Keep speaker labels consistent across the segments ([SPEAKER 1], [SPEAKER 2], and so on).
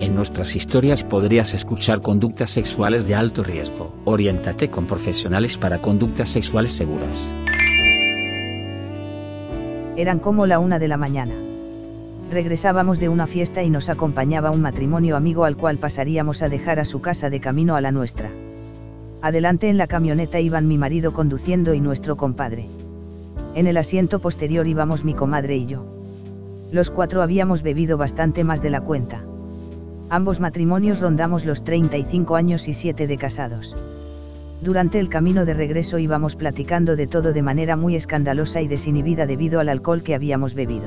[SPEAKER 1] En nuestras historias podrías escuchar conductas sexuales de alto riesgo. Oriéntate con profesionales para conductas sexuales seguras.
[SPEAKER 2] Eran como la una de la mañana. Regresábamos de una fiesta y nos acompañaba un matrimonio amigo al cual pasaríamos a dejar a su casa de camino a la nuestra. Adelante en la camioneta iban mi marido conduciendo y nuestro compadre. En el asiento posterior íbamos mi comadre y yo. Los cuatro habíamos bebido bastante más de la cuenta. Ambos matrimonios rondamos los 35 años y 7 de casados. Durante el camino de regreso íbamos platicando de todo de manera muy escandalosa y desinhibida debido al alcohol que habíamos bebido.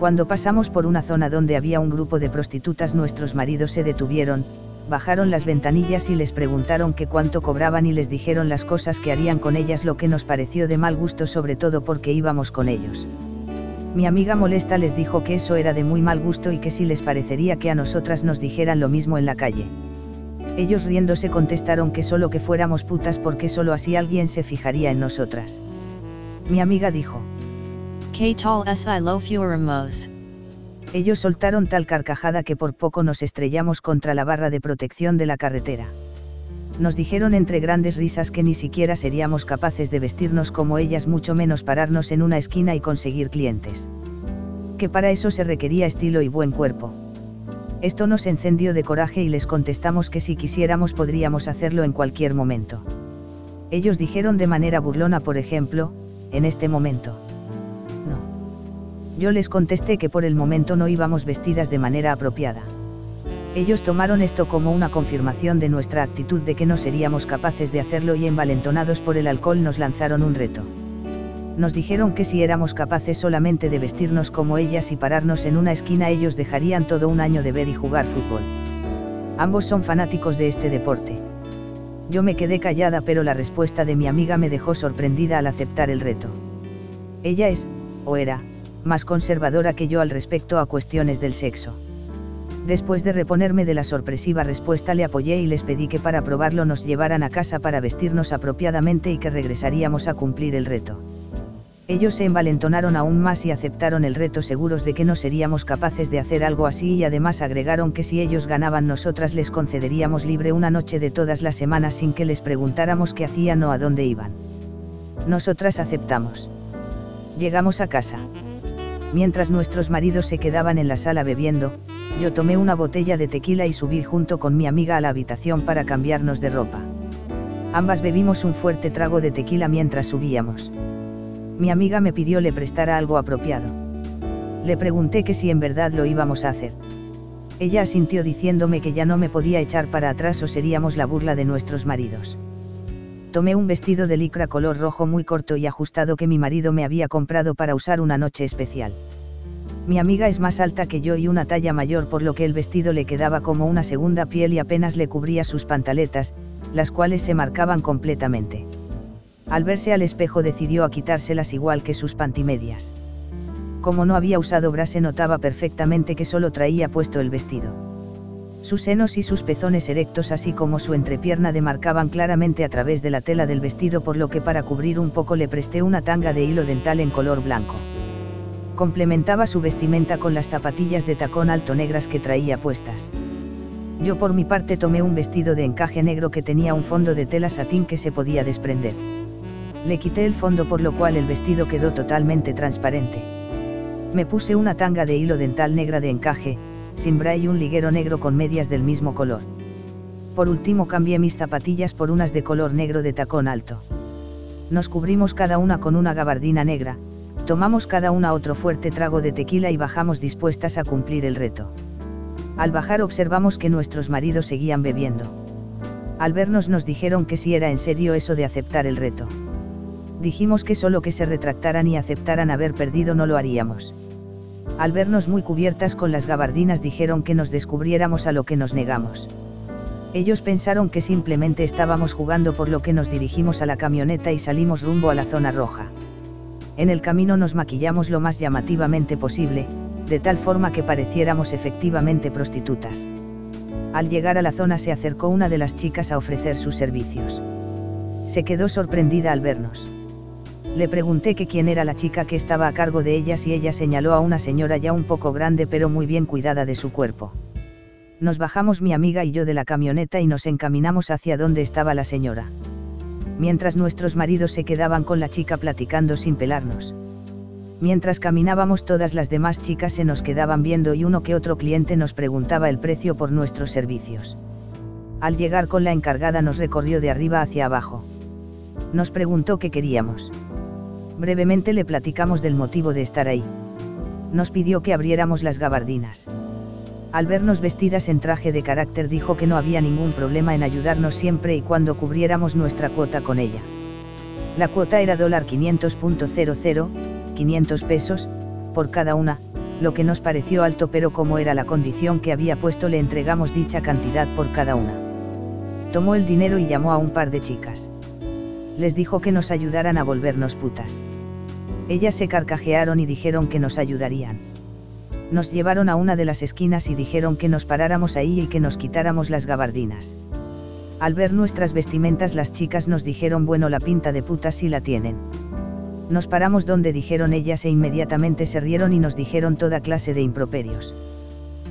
[SPEAKER 2] Cuando pasamos por una zona donde había un grupo de prostitutas nuestros maridos se detuvieron, bajaron las ventanillas y les preguntaron qué cuánto cobraban y les dijeron las cosas que harían con ellas lo que nos pareció de mal gusto sobre todo porque íbamos con ellos. Mi amiga molesta les dijo que eso era de muy mal gusto y que si les parecería que a nosotras nos dijeran lo mismo en la calle. Ellos riéndose contestaron que solo que fuéramos putas porque solo así alguien se fijaría en nosotras. Mi amiga dijo.
[SPEAKER 3] ¿Qué tal si lo fuéramos?
[SPEAKER 2] Ellos soltaron tal carcajada que por poco nos estrellamos contra la barra de protección de la carretera nos dijeron entre grandes risas que ni siquiera seríamos capaces de vestirnos como ellas, mucho menos pararnos en una esquina y conseguir clientes. Que para eso se requería estilo y buen cuerpo. Esto nos encendió de coraje y les contestamos que si quisiéramos podríamos hacerlo en cualquier momento. Ellos dijeron de manera burlona, por ejemplo, en este momento. No. Yo les contesté que por el momento no íbamos vestidas de manera apropiada. Ellos tomaron esto como una confirmación de nuestra actitud de que no seríamos capaces de hacerlo y envalentonados por el alcohol nos lanzaron un reto. Nos dijeron que si éramos capaces solamente de vestirnos como ellas y pararnos en una esquina ellos dejarían todo un año de ver y jugar fútbol. Ambos son fanáticos de este deporte. Yo me quedé callada pero la respuesta de mi amiga me dejó sorprendida al aceptar el reto. Ella es, o era, más conservadora que yo al respecto a cuestiones del sexo. Después de reponerme de la sorpresiva respuesta le apoyé y les pedí que para probarlo nos llevaran a casa para vestirnos apropiadamente y que regresaríamos a cumplir el reto. Ellos se envalentonaron aún más y aceptaron el reto seguros de que no seríamos capaces de hacer algo así y además agregaron que si ellos ganaban nosotras les concederíamos libre una noche de todas las semanas sin que les preguntáramos qué hacían o a dónde iban. Nosotras aceptamos. Llegamos a casa. Mientras nuestros maridos se quedaban en la sala bebiendo, yo tomé una botella de tequila y subí junto con mi amiga a la habitación para cambiarnos de ropa. Ambas bebimos un fuerte trago de tequila mientras subíamos. Mi amiga me pidió le prestara algo apropiado. Le pregunté que si en verdad lo íbamos a hacer. Ella asintió diciéndome que ya no me podía echar para atrás o seríamos la burla de nuestros maridos. Tomé un vestido de licra color rojo muy corto y ajustado que mi marido me había comprado para usar una noche especial. Mi amiga es más alta que yo y una talla mayor por lo que el vestido le quedaba como una segunda piel y apenas le cubría sus pantaletas, las cuales se marcaban completamente. Al verse al espejo decidió a quitárselas igual que sus pantimedias. Como no había usado bra se notaba perfectamente que solo traía puesto el vestido. Sus senos y sus pezones erectos así como su entrepierna demarcaban claramente a través de la tela del vestido por lo que para cubrir un poco le presté una tanga de hilo dental en color blanco complementaba su vestimenta con las zapatillas de tacón alto negras que traía puestas. Yo por mi parte tomé un vestido de encaje negro que tenía un fondo de tela satín que se podía desprender. Le quité el fondo por lo cual el vestido quedó totalmente transparente. Me puse una tanga de hilo dental negra de encaje, sin bra y un liguero negro con medias del mismo color. Por último cambié mis zapatillas por unas de color negro de tacón alto. Nos cubrimos cada una con una gabardina negra, Tomamos cada una otro fuerte trago de tequila y bajamos dispuestas a cumplir el reto. Al bajar observamos que nuestros maridos seguían bebiendo. Al vernos nos dijeron que si era en serio eso de aceptar el reto. Dijimos que solo que se retractaran y aceptaran haber perdido no lo haríamos. Al vernos muy cubiertas con las gabardinas dijeron que nos descubriéramos a lo que nos negamos. Ellos pensaron que simplemente estábamos jugando por lo que nos dirigimos a la camioneta y salimos rumbo a la zona roja. En el camino nos maquillamos lo más llamativamente posible, de tal forma que pareciéramos efectivamente prostitutas. Al llegar a la zona se acercó una de las chicas a ofrecer sus servicios. Se quedó sorprendida al vernos. Le pregunté que quién era la chica que estaba a cargo de ellas y ella señaló a una señora ya un poco grande pero muy bien cuidada de su cuerpo. Nos bajamos mi amiga y yo de la camioneta y nos encaminamos hacia donde estaba la señora. Mientras nuestros maridos se quedaban con la chica platicando sin pelarnos. Mientras caminábamos todas las demás chicas se nos quedaban viendo y uno que otro cliente nos preguntaba el precio por nuestros servicios. Al llegar con la encargada nos recorrió de arriba hacia abajo. Nos preguntó qué queríamos. Brevemente le platicamos del motivo de estar ahí. Nos pidió que abriéramos las gabardinas. Al vernos vestidas en traje de carácter dijo que no había ningún problema en ayudarnos siempre y cuando cubriéramos nuestra cuota con ella. La cuota era dólar 500.00, 500 pesos, por cada una, lo que nos pareció alto pero como era la condición que había puesto le entregamos dicha cantidad por cada una. Tomó el dinero y llamó a un par de chicas. Les dijo que nos ayudaran a volvernos putas. Ellas se carcajearon y dijeron que nos ayudarían. Nos llevaron a una de las esquinas y dijeron que nos paráramos ahí y que nos quitáramos las gabardinas. Al ver nuestras vestimentas las chicas nos dijeron bueno la pinta de putas sí la tienen. Nos paramos donde dijeron ellas e inmediatamente se rieron y nos dijeron toda clase de improperios.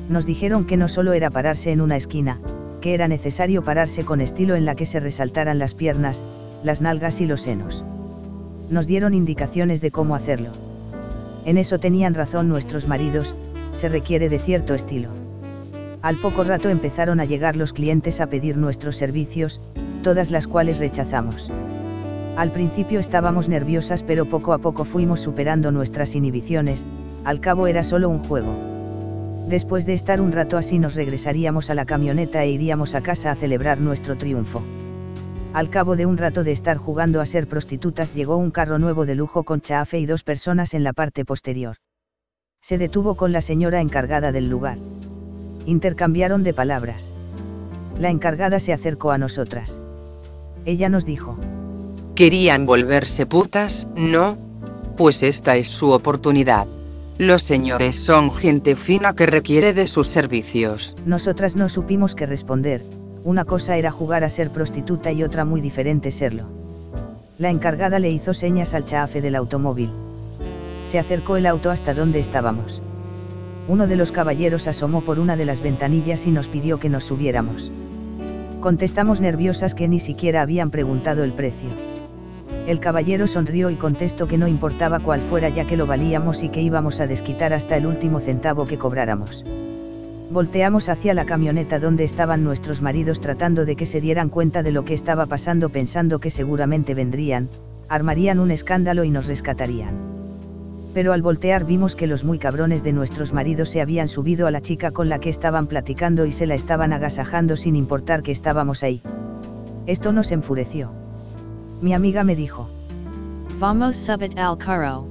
[SPEAKER 2] Nos dijeron que no solo era pararse en una esquina, que era necesario pararse con estilo en la que se resaltaran las piernas, las nalgas y los senos nos dieron indicaciones de cómo hacerlo. En eso tenían razón nuestros maridos, se requiere de cierto estilo. Al poco rato empezaron a llegar los clientes a pedir nuestros servicios, todas las cuales rechazamos. Al principio estábamos nerviosas pero poco a poco fuimos superando nuestras inhibiciones, al cabo era solo un juego. Después de estar un rato así nos regresaríamos a la camioneta e iríamos a casa a celebrar nuestro triunfo. Al cabo de un rato de estar jugando a ser prostitutas llegó un carro nuevo de lujo con chafe y dos personas en la parte posterior. Se detuvo con la señora encargada del lugar. Intercambiaron de palabras. La encargada se acercó a nosotras. Ella nos dijo.
[SPEAKER 4] ¿Querían volverse putas? No. Pues esta es su oportunidad. Los señores son gente fina que requiere de sus servicios.
[SPEAKER 2] Nosotras no supimos qué responder, una cosa era jugar a ser prostituta y otra muy diferente serlo. La encargada le hizo señas al chafe del automóvil. Se acercó el auto hasta donde estábamos. Uno de los caballeros asomó por una de las ventanillas y nos pidió que nos subiéramos. Contestamos nerviosas que ni siquiera habían preguntado el precio. El caballero sonrió y contestó que no importaba cuál fuera ya que lo valíamos y que íbamos a desquitar hasta el último centavo que cobráramos. Volteamos hacia la camioneta donde estaban nuestros maridos tratando de que se dieran cuenta de lo que estaba pasando pensando que seguramente vendrían, armarían un escándalo y nos rescatarían. Pero al voltear vimos que los muy cabrones de nuestros maridos se habían subido a la chica con la que estaban platicando y se la estaban agasajando sin importar que estábamos ahí. Esto nos enfureció. Mi amiga me dijo.
[SPEAKER 3] Vamos subit al carro.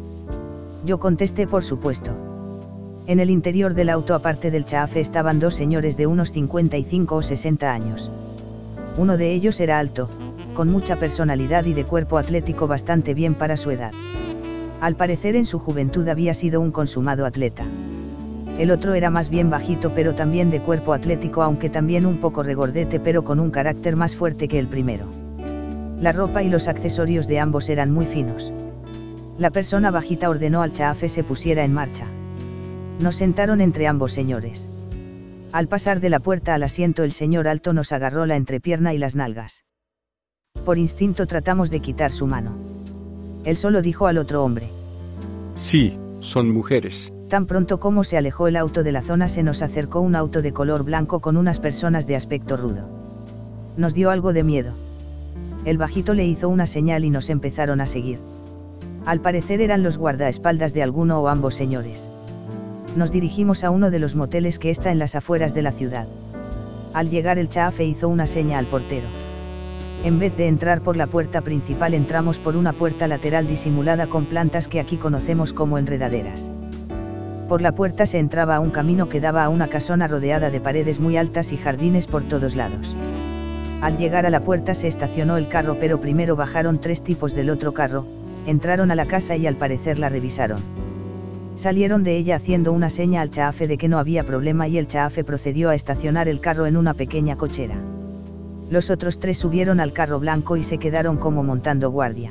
[SPEAKER 2] Yo contesté por supuesto. En el interior del auto aparte del chafe estaban dos señores de unos 55 o 60 años. Uno de ellos era alto, con mucha personalidad y de cuerpo atlético bastante bien para su edad. Al parecer en su juventud había sido un consumado atleta. El otro era más bien bajito pero también de cuerpo atlético aunque también un poco regordete pero con un carácter más fuerte que el primero. La ropa y los accesorios de ambos eran muy finos. La persona bajita ordenó al chafe se pusiera en marcha. Nos sentaron entre ambos señores. Al pasar de la puerta al asiento el señor alto nos agarró la entrepierna y las nalgas. Por instinto tratamos de quitar su mano. Él solo dijo al otro hombre.
[SPEAKER 5] Sí, son mujeres.
[SPEAKER 2] Tan pronto como se alejó el auto de la zona se nos acercó un auto de color blanco con unas personas de aspecto rudo. Nos dio algo de miedo. El bajito le hizo una señal y nos empezaron a seguir. Al parecer eran los guardaespaldas de alguno o ambos señores nos dirigimos a uno de los moteles que está en las afueras de la ciudad. Al llegar el chafe hizo una seña al portero. En vez de entrar por la puerta principal entramos por una puerta lateral disimulada con plantas que aquí conocemos como enredaderas. Por la puerta se entraba a un camino que daba a una casona rodeada de paredes muy altas y jardines por todos lados. Al llegar a la puerta se estacionó el carro pero primero bajaron tres tipos del otro carro, entraron a la casa y al parecer la revisaron. Salieron de ella haciendo una seña al chaafe de que no había problema y el chaafe procedió a estacionar el carro en una pequeña cochera. Los otros tres subieron al carro blanco y se quedaron como montando guardia.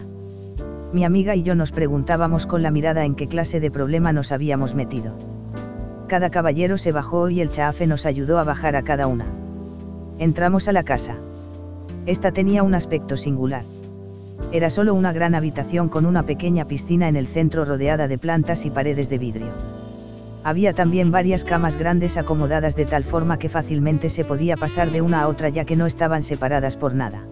[SPEAKER 2] Mi amiga y yo nos preguntábamos con la mirada en qué clase de problema nos habíamos metido. Cada caballero se bajó y el chaafe nos ayudó a bajar a cada una. Entramos a la casa. Esta tenía un aspecto singular. Era solo una gran habitación con una pequeña piscina en el centro rodeada de plantas y paredes de vidrio. Había también varias camas grandes acomodadas de tal forma que fácilmente se podía pasar de una a otra ya que no estaban separadas por nada.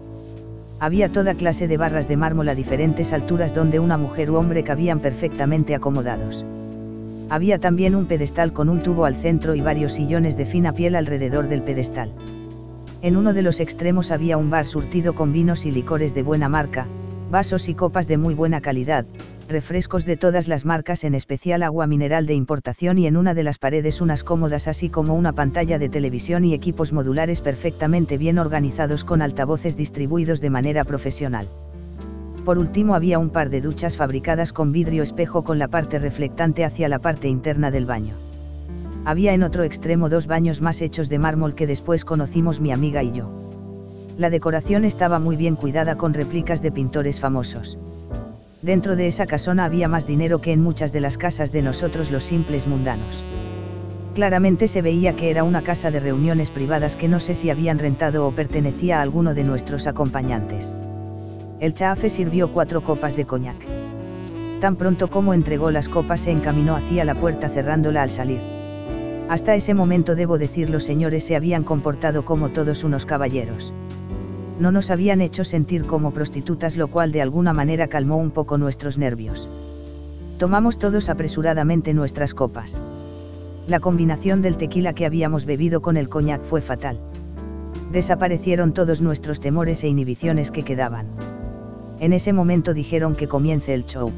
[SPEAKER 2] Había toda clase de barras de mármol a diferentes alturas donde una mujer u hombre cabían perfectamente acomodados. Había también un pedestal con un tubo al centro y varios sillones de fina piel alrededor del pedestal. En uno de los extremos había un bar surtido con vinos y licores de buena marca, vasos y copas de muy buena calidad, refrescos de todas las marcas en especial agua mineral de importación y en una de las paredes unas cómodas así como una pantalla de televisión y equipos modulares perfectamente bien organizados con altavoces distribuidos de manera profesional. Por último había un par de duchas fabricadas con vidrio espejo con la parte reflectante hacia la parte interna del baño había en otro extremo dos baños más hechos de mármol que después conocimos mi amiga y yo. La decoración estaba muy bien cuidada con réplicas de pintores famosos. Dentro de esa casona había más dinero que en muchas de las casas de nosotros los simples mundanos. Claramente se veía que era una casa de reuniones privadas que no sé si habían rentado o pertenecía a alguno de nuestros acompañantes. El chafe sirvió cuatro copas de coñac. Tan pronto como entregó las copas se encaminó hacia la puerta cerrándola al salir. Hasta ese momento debo decir los señores se habían comportado como todos unos caballeros. No nos habían hecho sentir como prostitutas lo cual de alguna manera calmó un poco nuestros nervios. Tomamos todos apresuradamente nuestras copas. La combinación del tequila que habíamos bebido con el coñac fue fatal. Desaparecieron todos nuestros temores e inhibiciones que quedaban. En ese momento dijeron que comience el show.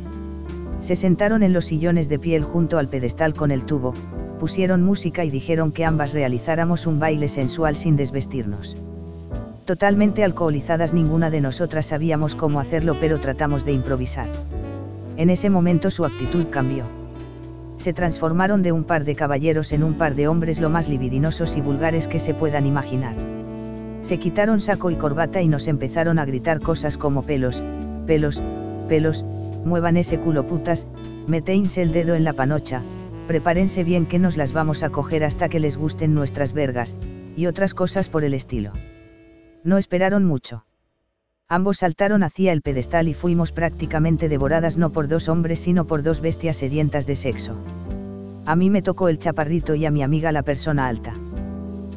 [SPEAKER 2] Se sentaron en los sillones de piel junto al pedestal con el tubo, pusieron música y dijeron que ambas realizáramos un baile sensual sin desvestirnos. Totalmente alcoholizadas ninguna de nosotras sabíamos cómo hacerlo pero tratamos de improvisar. En ese momento su actitud cambió. Se transformaron de un par de caballeros en un par de hombres lo más libidinosos y vulgares que se puedan imaginar. Se quitaron saco y corbata y nos empezaron a gritar cosas como pelos, pelos, pelos, muevan ese culo putas, el dedo en la panocha, prepárense bien que nos las vamos a coger hasta que les gusten nuestras vergas, y otras cosas por el estilo. No esperaron mucho. Ambos saltaron hacia el pedestal y fuimos prácticamente devoradas no por dos hombres sino por dos bestias sedientas de sexo. A mí me tocó el chaparrito y a mi amiga la persona alta.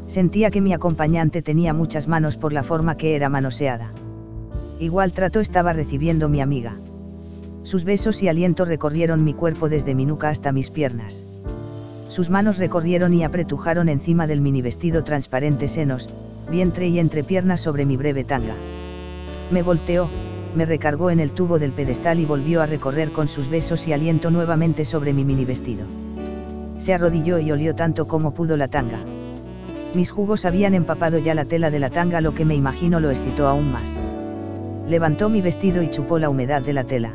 [SPEAKER 2] Sentía que mi acompañante tenía muchas manos por la forma que era manoseada. Igual trato estaba recibiendo mi amiga. Sus besos y aliento recorrieron mi cuerpo desde mi nuca hasta mis piernas. Sus manos recorrieron y apretujaron encima del mini vestido transparente senos, vientre y entrepiernas sobre mi breve tanga. Me volteó, me recargó en el tubo del pedestal y volvió a recorrer con sus besos y aliento nuevamente sobre mi mini vestido. Se arrodilló y olió tanto como pudo la tanga. Mis jugos habían empapado ya la tela de la tanga lo que me imagino lo excitó aún más. Levantó mi vestido y chupó la humedad de la tela.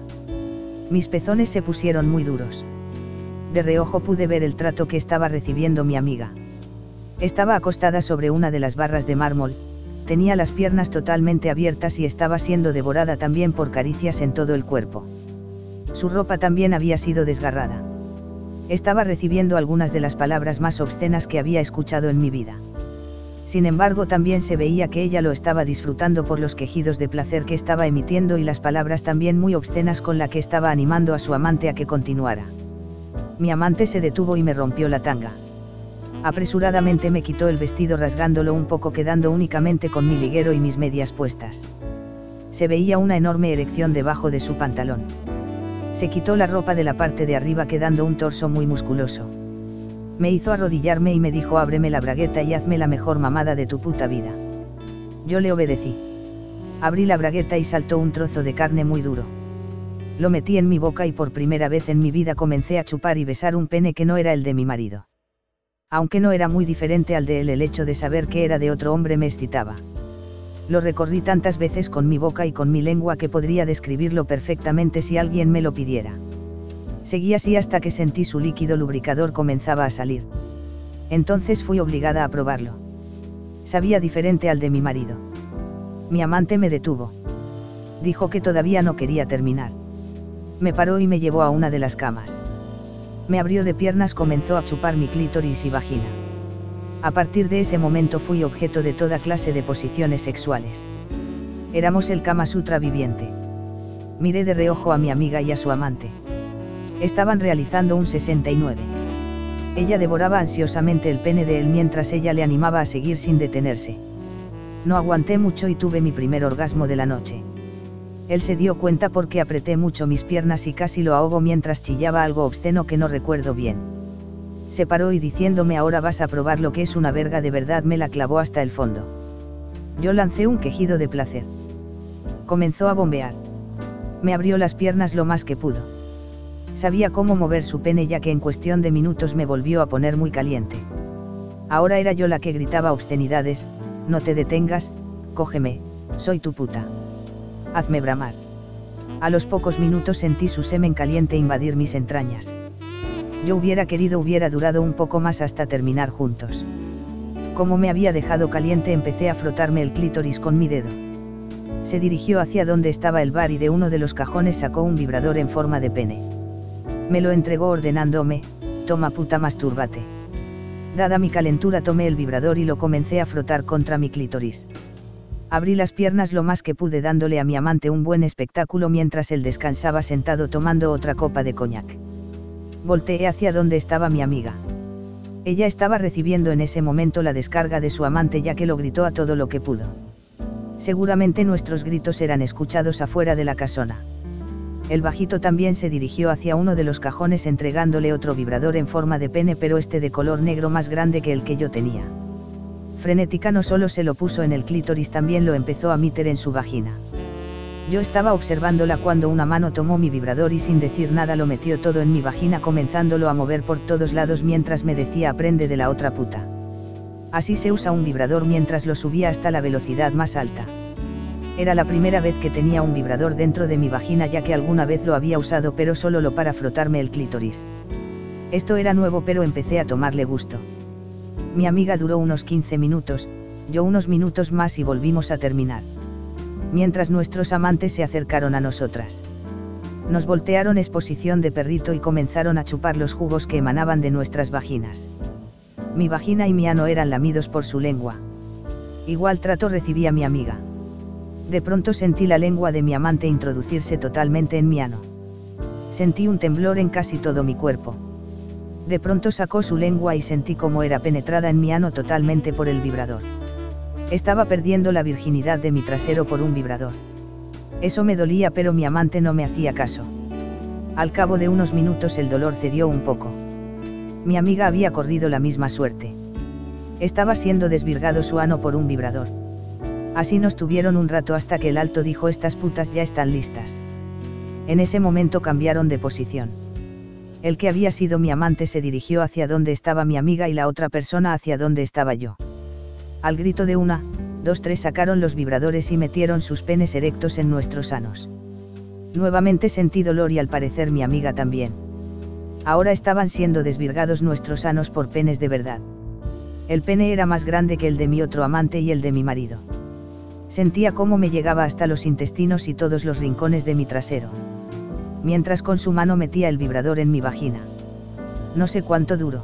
[SPEAKER 2] Mis pezones se pusieron muy duros. De reojo pude ver el trato que estaba recibiendo mi amiga. Estaba acostada sobre una de las barras de mármol, tenía las piernas totalmente abiertas y estaba siendo devorada también por caricias en todo el cuerpo. Su ropa también había sido desgarrada. Estaba recibiendo algunas de las palabras más obscenas que había escuchado en mi vida. Sin embargo, también se veía que ella lo estaba disfrutando por los quejidos de placer que estaba emitiendo y las palabras también muy obscenas con la que estaba animando a su amante a que continuara. Mi amante se detuvo y me rompió la tanga. Apresuradamente me quitó el vestido rasgándolo un poco quedando únicamente con mi liguero y mis medias puestas. Se veía una enorme erección debajo de su pantalón. Se quitó la ropa de la parte de arriba quedando un torso muy musculoso me hizo arrodillarme y me dijo ábreme la bragueta y hazme la mejor mamada de tu puta vida. Yo le obedecí. Abrí la bragueta y saltó un trozo de carne muy duro. Lo metí en mi boca y por primera vez en mi vida comencé a chupar y besar un pene que no era el de mi marido. Aunque no era muy diferente al de él, el hecho de saber que era de otro hombre me excitaba. Lo recorrí tantas veces con mi boca y con mi lengua que podría describirlo perfectamente si alguien me lo pidiera. Seguí así hasta que sentí su líquido lubricador comenzaba a salir. Entonces fui obligada a probarlo. Sabía diferente al de mi marido. Mi amante me detuvo. Dijo que todavía no quería terminar. Me paró y me llevó a una de las camas. Me abrió de piernas, comenzó a chupar mi clítoris y vagina. A partir de ese momento fui objeto de toda clase de posiciones sexuales. Éramos el Kama Sutra viviente. Miré de reojo a mi amiga y a su amante. Estaban realizando un 69. Ella devoraba ansiosamente el pene de él mientras ella le animaba a seguir sin detenerse. No aguanté mucho y tuve mi primer orgasmo de la noche. Él se dio cuenta porque apreté mucho mis piernas y casi lo ahogo mientras chillaba algo obsceno que no recuerdo bien. Se paró y diciéndome ahora vas a probar lo que es una verga de verdad me la clavó hasta el fondo. Yo lancé un quejido de placer. Comenzó a bombear. Me abrió las piernas lo más que pudo. Sabía cómo mover su pene ya que en cuestión de minutos me volvió a poner muy caliente. Ahora era yo la que gritaba obscenidades, no te detengas, cógeme, soy tu puta hazme bramar. A los pocos minutos sentí su semen caliente invadir mis entrañas. Yo hubiera querido hubiera durado un poco más hasta terminar juntos. Como me había dejado caliente empecé a frotarme el clítoris con mi dedo. Se dirigió hacia donde estaba el bar y de uno de los cajones sacó un vibrador en forma de pene. Me lo entregó ordenándome, toma puta mastúrbate. Dada mi calentura tomé el vibrador y lo comencé a frotar contra mi clítoris. Abrí las piernas lo más que pude dándole a mi amante un buen espectáculo mientras él descansaba sentado tomando otra copa de coñac. Volteé hacia donde estaba mi amiga. Ella estaba recibiendo en ese momento la descarga de su amante ya que lo gritó a todo lo que pudo. Seguramente nuestros gritos eran escuchados afuera de la casona. El bajito también se dirigió hacia uno de los cajones entregándole otro vibrador en forma de pene pero este de color negro más grande que el que yo tenía frenética no solo se lo puso en el clítoris, también lo empezó a meter en su vagina. Yo estaba observándola cuando una mano tomó mi vibrador y sin decir nada lo metió todo en mi vagina comenzándolo a mover por todos lados mientras me decía aprende de la otra puta. Así se usa un vibrador mientras lo subía hasta la velocidad más alta. Era la primera vez que tenía un vibrador dentro de mi vagina ya que alguna vez lo había usado pero solo lo para frotarme el clítoris. Esto era nuevo pero empecé a tomarle gusto. Mi amiga duró unos 15 minutos, yo unos minutos más y volvimos a terminar. Mientras nuestros amantes se acercaron a nosotras. Nos voltearon exposición de perrito y comenzaron a chupar los jugos que emanaban de nuestras vaginas. Mi vagina y mi ano eran lamidos por su lengua. Igual trato recibía mi amiga. De pronto sentí la lengua de mi amante introducirse totalmente en mi ano. Sentí un temblor en casi todo mi cuerpo. De pronto sacó su lengua y sentí cómo era penetrada en mi ano totalmente por el vibrador. Estaba perdiendo la virginidad de mi trasero por un vibrador. Eso me dolía pero mi amante no me hacía caso. Al cabo de unos minutos el dolor cedió un poco. Mi amiga había corrido la misma suerte. Estaba siendo desvirgado su ano por un vibrador. Así nos tuvieron un rato hasta que el alto dijo estas putas ya están listas. En ese momento cambiaron de posición el que había sido mi amante se dirigió hacia donde estaba mi amiga y la otra persona hacia donde estaba yo. Al grito de una, dos, tres sacaron los vibradores y metieron sus penes erectos en nuestros sanos. Nuevamente sentí dolor y al parecer mi amiga también. Ahora estaban siendo desvirgados nuestros sanos por penes de verdad. El pene era más grande que el de mi otro amante y el de mi marido. Sentía cómo me llegaba hasta los intestinos y todos los rincones de mi trasero mientras con su mano metía el vibrador en mi vagina. No sé cuánto duró.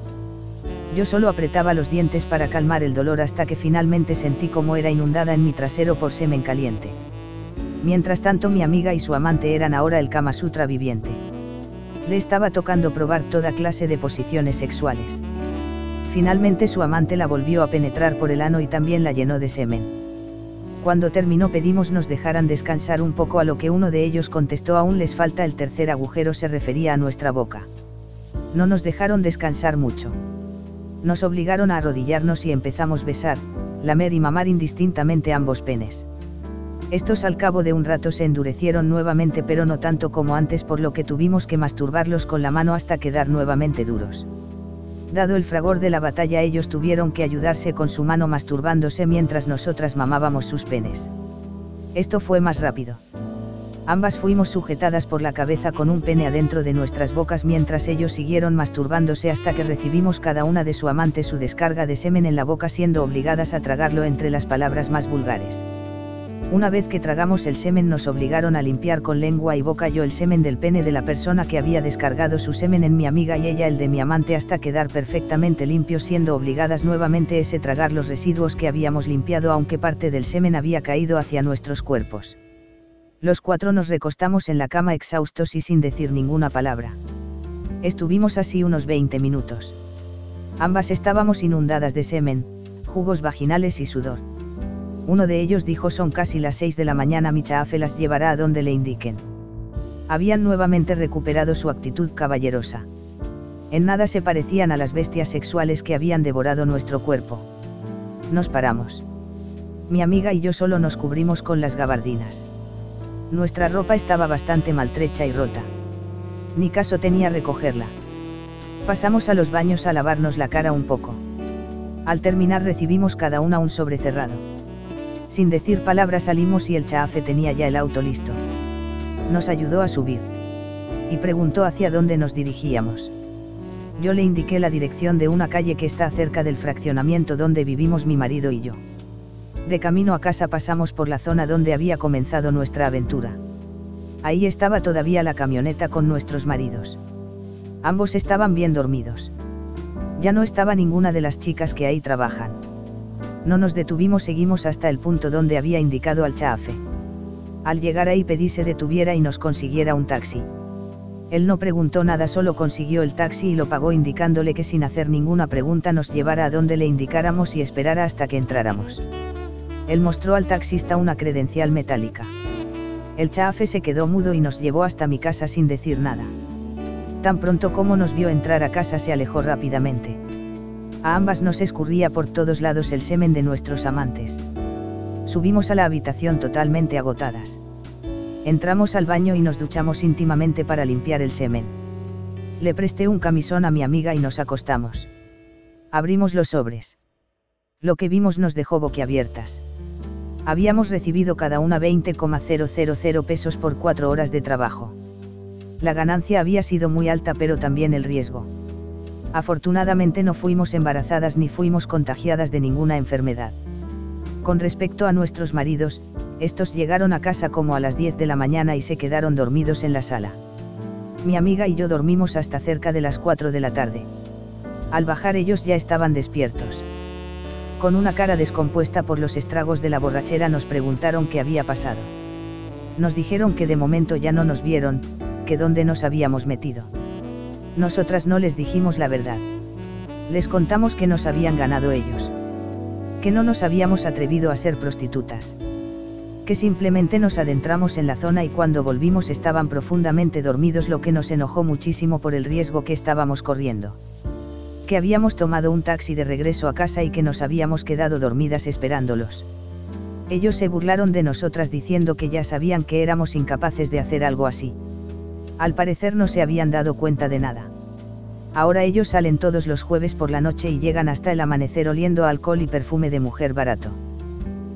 [SPEAKER 2] Yo solo apretaba los dientes para calmar el dolor hasta que finalmente sentí cómo era inundada en mi trasero por semen caliente. Mientras tanto mi amiga y su amante eran ahora el Kama Sutra viviente. Le estaba tocando probar toda clase de posiciones sexuales. Finalmente su amante la volvió a penetrar por el ano y también la llenó de semen. Cuando terminó pedimos nos dejaran descansar un poco a lo que uno de ellos contestó aún les falta el tercer agujero se refería a nuestra boca. No nos dejaron descansar mucho. Nos obligaron a arrodillarnos y empezamos besar, lamer y mamar indistintamente ambos penes. Estos al cabo de un rato se endurecieron nuevamente pero no tanto como antes por lo que tuvimos que masturbarlos con la mano hasta quedar nuevamente duros. Dado el fragor de la batalla ellos tuvieron que ayudarse con su mano masturbándose mientras nosotras mamábamos sus penes. Esto fue más rápido. Ambas fuimos sujetadas por la cabeza con un pene adentro de nuestras bocas mientras ellos siguieron masturbándose hasta que recibimos cada una de su amante su descarga de semen en la boca siendo obligadas a tragarlo entre las palabras más vulgares. Una vez que tragamos el semen nos obligaron a limpiar con lengua y boca yo el semen del pene de la persona que había descargado su semen en mi amiga y ella el de mi amante hasta quedar perfectamente limpios siendo obligadas nuevamente ese tragar los residuos que habíamos limpiado aunque parte del semen había caído hacia nuestros cuerpos. Los cuatro nos recostamos en la cama exhaustos y sin decir ninguna palabra. Estuvimos así unos 20 minutos. Ambas estábamos inundadas de semen, jugos vaginales y sudor. Uno de ellos dijo son casi las seis de la mañana mi chaafe las llevará a donde le indiquen. Habían nuevamente recuperado su actitud caballerosa. En nada se parecían a las bestias sexuales que habían devorado nuestro cuerpo. Nos paramos. Mi amiga y yo solo nos cubrimos con las gabardinas. Nuestra ropa estaba bastante maltrecha y rota. Ni caso tenía recogerla. Pasamos a los baños a lavarnos la cara un poco. Al terminar recibimos cada una un sobre cerrado. Sin decir palabras salimos y el chaafe tenía ya el auto listo. Nos ayudó a subir. Y preguntó hacia dónde nos dirigíamos. Yo le indiqué la dirección de una calle que está cerca del fraccionamiento donde vivimos mi marido y yo. De camino a casa pasamos por la zona donde había comenzado nuestra aventura. Ahí estaba todavía la camioneta con nuestros maridos. Ambos estaban bien dormidos. Ya no estaba ninguna de las chicas que ahí trabajan no nos detuvimos, seguimos hasta el punto donde había indicado al chafe. Al llegar ahí pedí se detuviera y nos consiguiera un taxi. Él no preguntó nada, solo consiguió el taxi y lo pagó indicándole que sin hacer ninguna pregunta nos llevara a donde le indicáramos y esperara hasta que entráramos. Él mostró al taxista una credencial metálica. El chafe se quedó mudo y nos llevó hasta mi casa sin decir nada. Tan pronto como nos vio entrar a casa se alejó rápidamente a ambas nos escurría por todos lados el semen de nuestros amantes. Subimos a la habitación totalmente agotadas. Entramos al baño y nos duchamos íntimamente para limpiar el semen. Le presté un camisón a mi amiga y nos acostamos. Abrimos los sobres. Lo que vimos nos dejó boquiabiertas. Habíamos recibido cada una 20,000 pesos por cuatro horas de trabajo. La ganancia había sido muy alta pero también el riesgo afortunadamente no fuimos embarazadas ni fuimos contagiadas de ninguna enfermedad. Con respecto a nuestros maridos, estos llegaron a casa como a las 10 de la mañana y se quedaron dormidos en la sala. Mi amiga y yo dormimos hasta cerca de las 4 de la tarde. Al bajar ellos ya estaban despiertos. Con una cara descompuesta por los estragos de la borrachera nos preguntaron qué había pasado. Nos dijeron que de momento ya no nos vieron, que dónde nos habíamos metido nosotras no les dijimos la verdad. Les contamos que nos habían ganado ellos. Que no nos habíamos atrevido a ser prostitutas. Que simplemente nos adentramos en la zona y cuando volvimos estaban profundamente dormidos lo que nos enojó muchísimo por el riesgo que estábamos corriendo. Que habíamos tomado un taxi de regreso a casa y que nos habíamos quedado dormidas esperándolos. Ellos se burlaron de nosotras diciendo que ya sabían que éramos incapaces de hacer algo así. Al parecer no se habían dado cuenta de nada. Ahora ellos salen todos los jueves por la noche y llegan hasta el amanecer oliendo alcohol y perfume de mujer barato.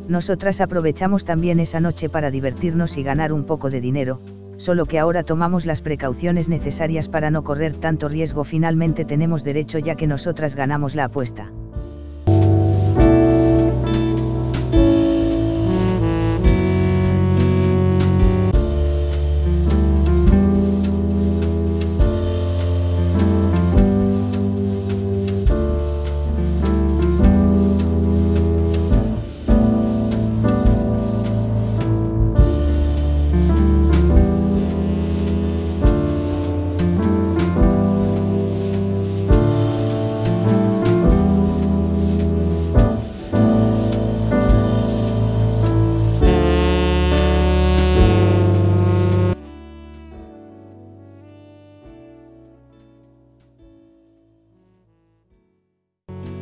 [SPEAKER 2] Nosotras aprovechamos también esa noche para divertirnos y ganar un poco de dinero, solo que ahora tomamos las precauciones necesarias para no correr tanto riesgo. Finalmente tenemos derecho ya que nosotras ganamos la apuesta.